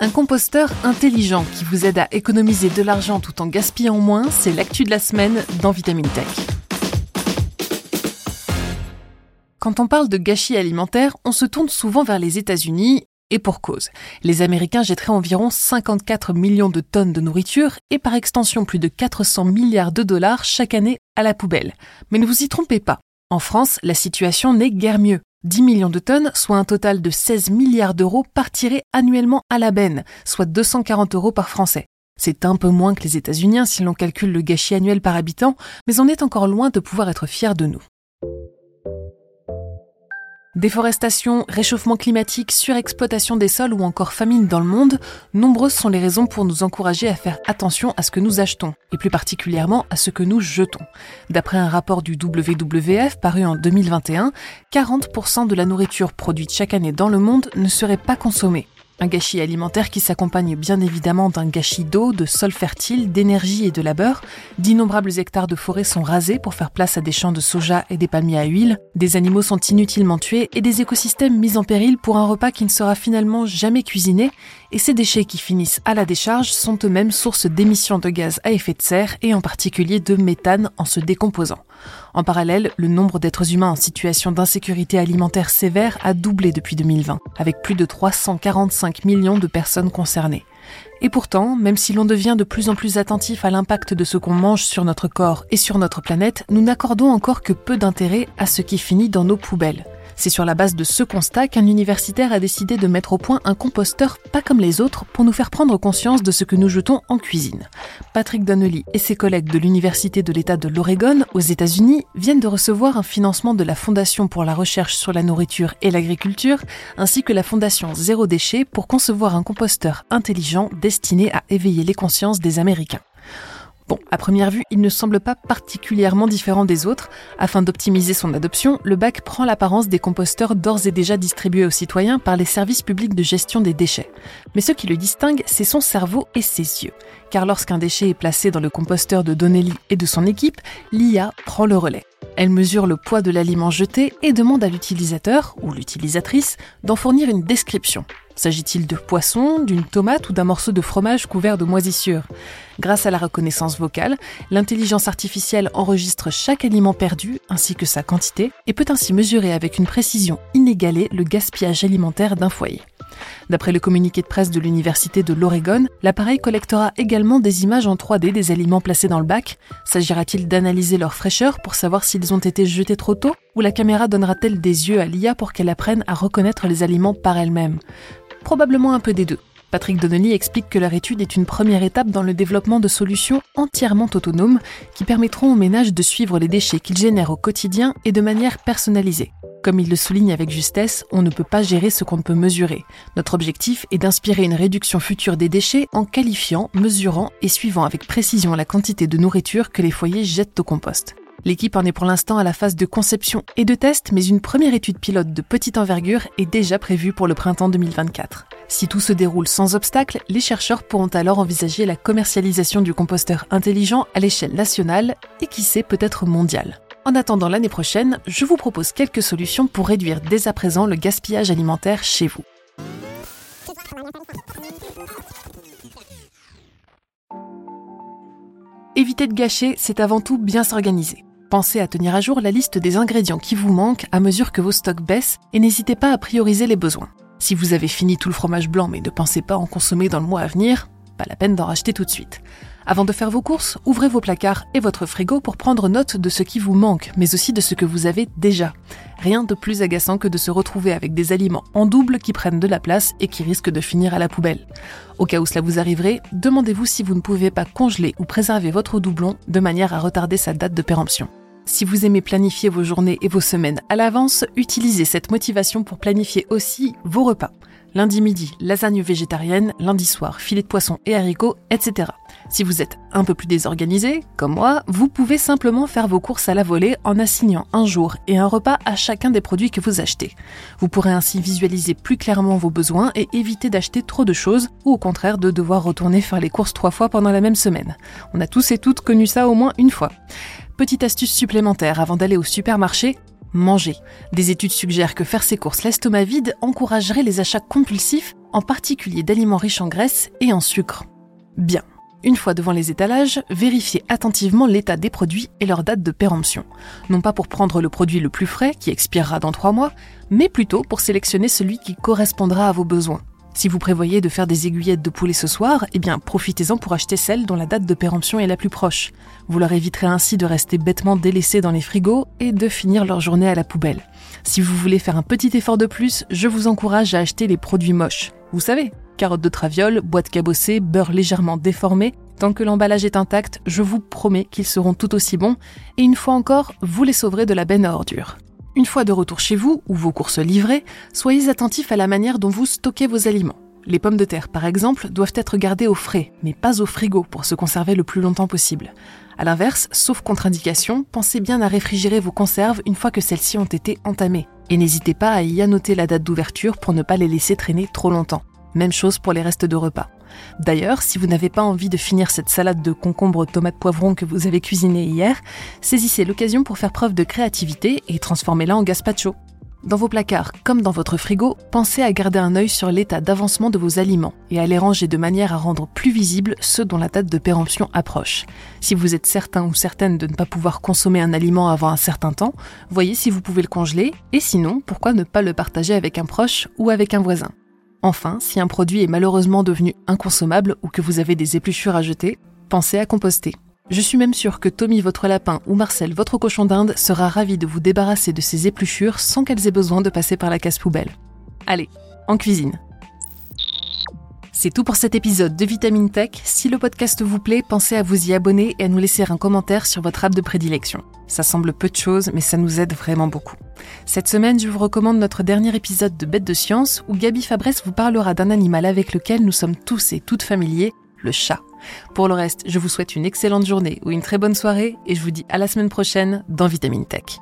Un composteur intelligent qui vous aide à économiser de l'argent tout en gaspillant moins, c'est l'actu de la semaine dans Vitamine Tech. Quand on parle de gâchis alimentaire, on se tourne souvent vers les États-Unis, et pour cause. Les Américains jetteraient environ 54 millions de tonnes de nourriture et par extension plus de 400 milliards de dollars chaque année à la poubelle. Mais ne vous y trompez pas. En France, la situation n'est guère mieux. 10 millions de tonnes, soit un total de 16 milliards d'euros, partiraient annuellement à la benne, soit 240 euros par Français. C'est un peu moins que les États-Unis si l'on calcule le gâchis annuel par habitant, mais on est encore loin de pouvoir être fier de nous. Déforestation, réchauffement climatique, surexploitation des sols ou encore famine dans le monde, nombreuses sont les raisons pour nous encourager à faire attention à ce que nous achetons, et plus particulièrement à ce que nous jetons. D'après un rapport du WWF paru en 2021, 40% de la nourriture produite chaque année dans le monde ne serait pas consommée. Un gâchis alimentaire qui s'accompagne bien évidemment d'un gâchis d'eau, de sol fertile, d'énergie et de labeur. D'innombrables hectares de forêt sont rasés pour faire place à des champs de soja et des palmiers à huile. Des animaux sont inutilement tués et des écosystèmes mis en péril pour un repas qui ne sera finalement jamais cuisiné. Et ces déchets qui finissent à la décharge sont eux-mêmes source d'émissions de gaz à effet de serre et en particulier de méthane en se décomposant. En parallèle, le nombre d'êtres humains en situation d'insécurité alimentaire sévère a doublé depuis 2020, avec plus de 345 millions de personnes concernées. Et pourtant, même si l'on devient de plus en plus attentif à l'impact de ce qu'on mange sur notre corps et sur notre planète, nous n'accordons encore que peu d'intérêt à ce qui finit dans nos poubelles. C'est sur la base de ce constat qu'un universitaire a décidé de mettre au point un composteur pas comme les autres pour nous faire prendre conscience de ce que nous jetons en cuisine. Patrick Donnelly et ses collègues de l'Université de l'État de l'Oregon aux États-Unis viennent de recevoir un financement de la Fondation pour la recherche sur la nourriture et l'agriculture ainsi que la Fondation Zéro Déchet pour concevoir un composteur intelligent destiné à éveiller les consciences des Américains. Bon, à première vue, il ne semble pas particulièrement différent des autres. Afin d'optimiser son adoption, le bac prend l'apparence des composteurs d'ores et déjà distribués aux citoyens par les services publics de gestion des déchets. Mais ce qui le distingue, c'est son cerveau et ses yeux. Car lorsqu'un déchet est placé dans le composteur de Donnelly et de son équipe, l'IA prend le relais. Elle mesure le poids de l'aliment jeté et demande à l'utilisateur ou l'utilisatrice d'en fournir une description. S'agit-il de poisson, d'une tomate ou d'un morceau de fromage couvert de moisissures? Grâce à la reconnaissance vocale, l'intelligence artificielle enregistre chaque aliment perdu ainsi que sa quantité et peut ainsi mesurer avec une précision inégalée le gaspillage alimentaire d'un foyer. D'après le communiqué de presse de l'Université de l'Oregon, l'appareil collectera également des images en 3D des aliments placés dans le bac. S'agira-t-il d'analyser leur fraîcheur pour savoir s'ils ont été jetés trop tôt Ou la caméra donnera-t-elle des yeux à l'IA pour qu'elle apprenne à reconnaître les aliments par elle-même? Probablement un peu des deux. Patrick Donnelly explique que leur étude est une première étape dans le développement de solutions entièrement autonomes qui permettront aux ménages de suivre les déchets qu'ils génèrent au quotidien et de manière personnalisée. Comme il le souligne avec justesse, on ne peut pas gérer ce qu'on ne peut mesurer. Notre objectif est d'inspirer une réduction future des déchets en qualifiant, mesurant et suivant avec précision la quantité de nourriture que les foyers jettent au compost. L'équipe en est pour l'instant à la phase de conception et de test, mais une première étude pilote de petite envergure est déjà prévue pour le printemps 2024. Si tout se déroule sans obstacle, les chercheurs pourront alors envisager la commercialisation du composteur intelligent à l'échelle nationale et qui sait peut-être mondiale. En attendant l'année prochaine, je vous propose quelques solutions pour réduire dès à présent le gaspillage alimentaire chez vous. Éviter de gâcher, c'est avant tout bien s'organiser. Pensez à tenir à jour la liste des ingrédients qui vous manquent à mesure que vos stocks baissent et n'hésitez pas à prioriser les besoins. Si vous avez fini tout le fromage blanc mais ne pensez pas en consommer dans le mois à venir, pas la peine d'en racheter tout de suite. Avant de faire vos courses, ouvrez vos placards et votre frigo pour prendre note de ce qui vous manque, mais aussi de ce que vous avez déjà. Rien de plus agaçant que de se retrouver avec des aliments en double qui prennent de la place et qui risquent de finir à la poubelle. Au cas où cela vous arriverait, demandez-vous si vous ne pouvez pas congeler ou préserver votre doublon de manière à retarder sa date de péremption. Si vous aimez planifier vos journées et vos semaines à l'avance, utilisez cette motivation pour planifier aussi vos repas. Lundi midi, lasagne végétarienne, lundi soir, filet de poisson et haricots, etc. Si vous êtes un peu plus désorganisé, comme moi, vous pouvez simplement faire vos courses à la volée en assignant un jour et un repas à chacun des produits que vous achetez. Vous pourrez ainsi visualiser plus clairement vos besoins et éviter d'acheter trop de choses ou au contraire de devoir retourner faire les courses trois fois pendant la même semaine. On a tous et toutes connu ça au moins une fois. Petite astuce supplémentaire avant d'aller au supermarché, manger. Des études suggèrent que faire ses courses l'estomac vide encouragerait les achats compulsifs, en particulier d'aliments riches en graisse et en sucre. Bien. Une fois devant les étalages, vérifiez attentivement l'état des produits et leur date de péremption. Non pas pour prendre le produit le plus frais, qui expirera dans trois mois, mais plutôt pour sélectionner celui qui correspondra à vos besoins. Si vous prévoyez de faire des aiguillettes de poulet ce soir, eh bien profitez-en pour acheter celle dont la date de péremption est la plus proche. Vous leur éviterez ainsi de rester bêtement délaissés dans les frigos et de finir leur journée à la poubelle. Si vous voulez faire un petit effort de plus, je vous encourage à acheter les produits moches. Vous savez, carottes de traviole, boîte cabossée, beurre légèrement déformé. Tant que l'emballage est intact, je vous promets qu'ils seront tout aussi bons, et une fois encore, vous les sauverez de la benne à ordures. Une fois de retour chez vous ou vos courses livrées, soyez attentifs à la manière dont vous stockez vos aliments. Les pommes de terre, par exemple, doivent être gardées au frais, mais pas au frigo pour se conserver le plus longtemps possible. A l'inverse, sauf contre-indication, pensez bien à réfrigérer vos conserves une fois que celles-ci ont été entamées. Et n'hésitez pas à y annoter la date d'ouverture pour ne pas les laisser traîner trop longtemps. Même chose pour les restes de repas. D'ailleurs, si vous n'avez pas envie de finir cette salade de concombre tomate poivron que vous avez cuisinée hier, saisissez l'occasion pour faire preuve de créativité et transformez-la en gazpacho. Dans vos placards comme dans votre frigo, pensez à garder un œil sur l'état d'avancement de vos aliments et à les ranger de manière à rendre plus visibles ceux dont la date de péremption approche. Si vous êtes certain ou certaine de ne pas pouvoir consommer un aliment avant un certain temps, voyez si vous pouvez le congeler et sinon, pourquoi ne pas le partager avec un proche ou avec un voisin. Enfin, si un produit est malheureusement devenu inconsommable ou que vous avez des épluchures à jeter, pensez à composter. Je suis même sûre que Tommy, votre lapin, ou Marcel, votre cochon d'Inde, sera ravi de vous débarrasser de ces épluchures sans qu'elles aient besoin de passer par la casse poubelle. Allez, en cuisine. C'est tout pour cet épisode de Vitamine Tech. Si le podcast vous plaît, pensez à vous y abonner et à nous laisser un commentaire sur votre app de prédilection. Ça semble peu de choses, mais ça nous aide vraiment beaucoup. Cette semaine, je vous recommande notre dernier épisode de Bête de Science où Gabi Fabresse vous parlera d'un animal avec lequel nous sommes tous et toutes familiers, le chat. Pour le reste, je vous souhaite une excellente journée ou une très bonne soirée et je vous dis à la semaine prochaine dans Vitamine Tech.